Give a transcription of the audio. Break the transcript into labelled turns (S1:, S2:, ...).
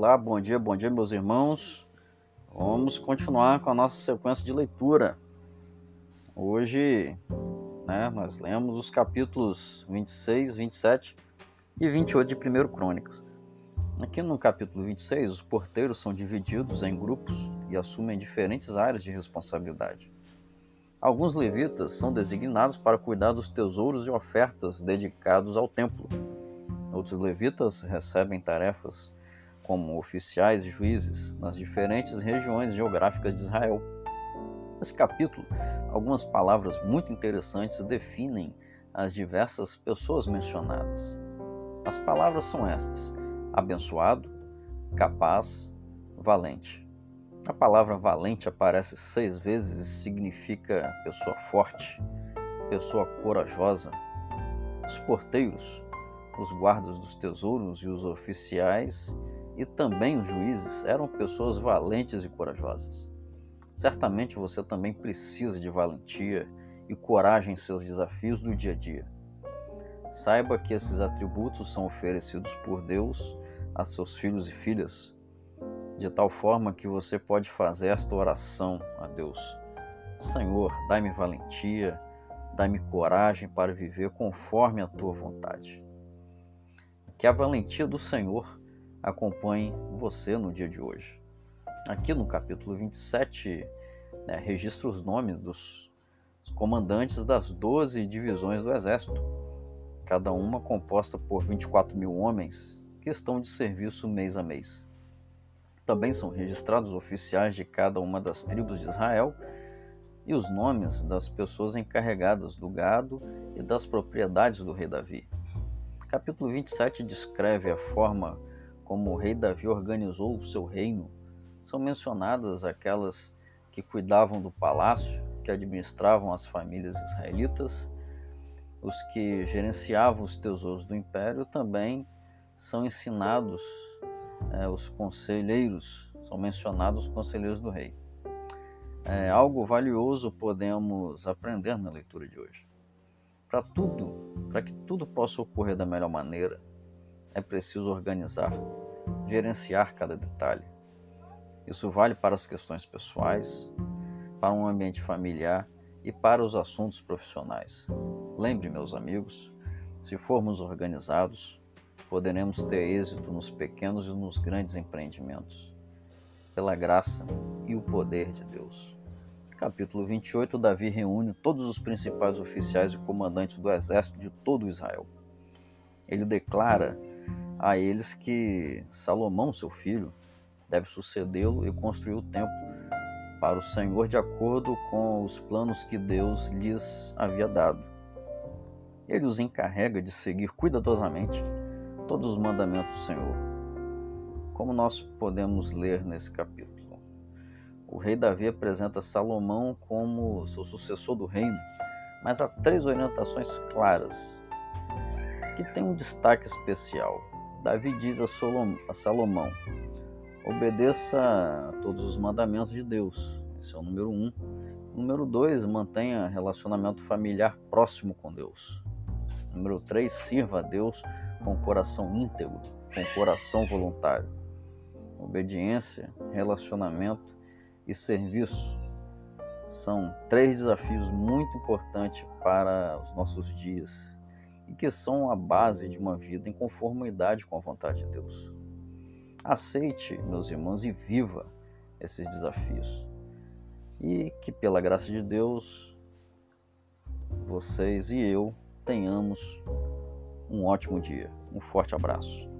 S1: Olá, bom dia, bom dia, meus irmãos. Vamos continuar com a nossa sequência de leitura. Hoje, né, nós lemos os capítulos 26, 27 e 28 de 1 Crônicas. Aqui no capítulo 26, os porteiros são divididos em grupos e assumem diferentes áreas de responsabilidade. Alguns levitas são designados para cuidar dos tesouros e ofertas dedicados ao templo. Outros levitas recebem tarefas como oficiais e juízes nas diferentes regiões geográficas de Israel. Nesse capítulo, algumas palavras muito interessantes definem as diversas pessoas mencionadas. As palavras são estas: abençoado, capaz, valente. A palavra valente aparece seis vezes e significa pessoa forte, pessoa corajosa. Os porteiros, os guardas dos tesouros e os oficiais e também os juízes eram pessoas valentes e corajosas. Certamente você também precisa de valentia e coragem em seus desafios do dia a dia. Saiba que esses atributos são oferecidos por Deus a seus filhos e filhas, de tal forma que você pode fazer esta oração a Deus: Senhor, dai-me valentia, dai-me coragem para viver conforme a tua vontade. Que a valentia do Senhor acompanhe você no dia de hoje. Aqui no capítulo 27, né, registra os nomes dos comandantes das 12 divisões do Exército cada uma composta por 24 mil homens que estão de serviço mês a mês. Também são registrados oficiais de cada uma das tribos de Israel e os nomes das pessoas encarregadas do gado e das propriedades do rei Davi. Capítulo 27 descreve a forma como o rei Davi organizou o seu reino. São mencionadas aquelas que cuidavam do palácio, que administravam as famílias israelitas os que gerenciavam os tesouros do império também são ensinados, é, os conselheiros, são mencionados os conselheiros do rei. É, algo valioso podemos aprender na leitura de hoje. Para tudo, para que tudo possa ocorrer da melhor maneira, é preciso organizar, gerenciar cada detalhe. Isso vale para as questões pessoais, para um ambiente familiar e para os assuntos profissionais. Lembre, meus amigos, se formos organizados, poderemos ter êxito nos pequenos e nos grandes empreendimentos, pela graça e o poder de Deus. Capítulo 28: Davi reúne todos os principais oficiais e comandantes do exército de todo Israel. Ele declara a eles que Salomão, seu filho, deve sucedê-lo e construir o templo para o Senhor de acordo com os planos que Deus lhes havia dado ele os encarrega de seguir cuidadosamente todos os mandamentos do Senhor. Como nós podemos ler nesse capítulo? O rei Davi apresenta Salomão como seu sucessor do reino, mas há três orientações claras que têm um destaque especial. Davi diz a Salomão: obedeça a todos os mandamentos de Deus. Esse é o número um. Número dois, mantenha relacionamento familiar próximo com Deus. Número 3, sirva a Deus com coração íntegro, com coração voluntário. Obediência, relacionamento e serviço são três desafios muito importantes para os nossos dias e que são a base de uma vida em conformidade com a vontade de Deus. Aceite, meus irmãos, e viva esses desafios. E que, pela graça de Deus, vocês e eu tenhamos um ótimo dia. Um forte abraço.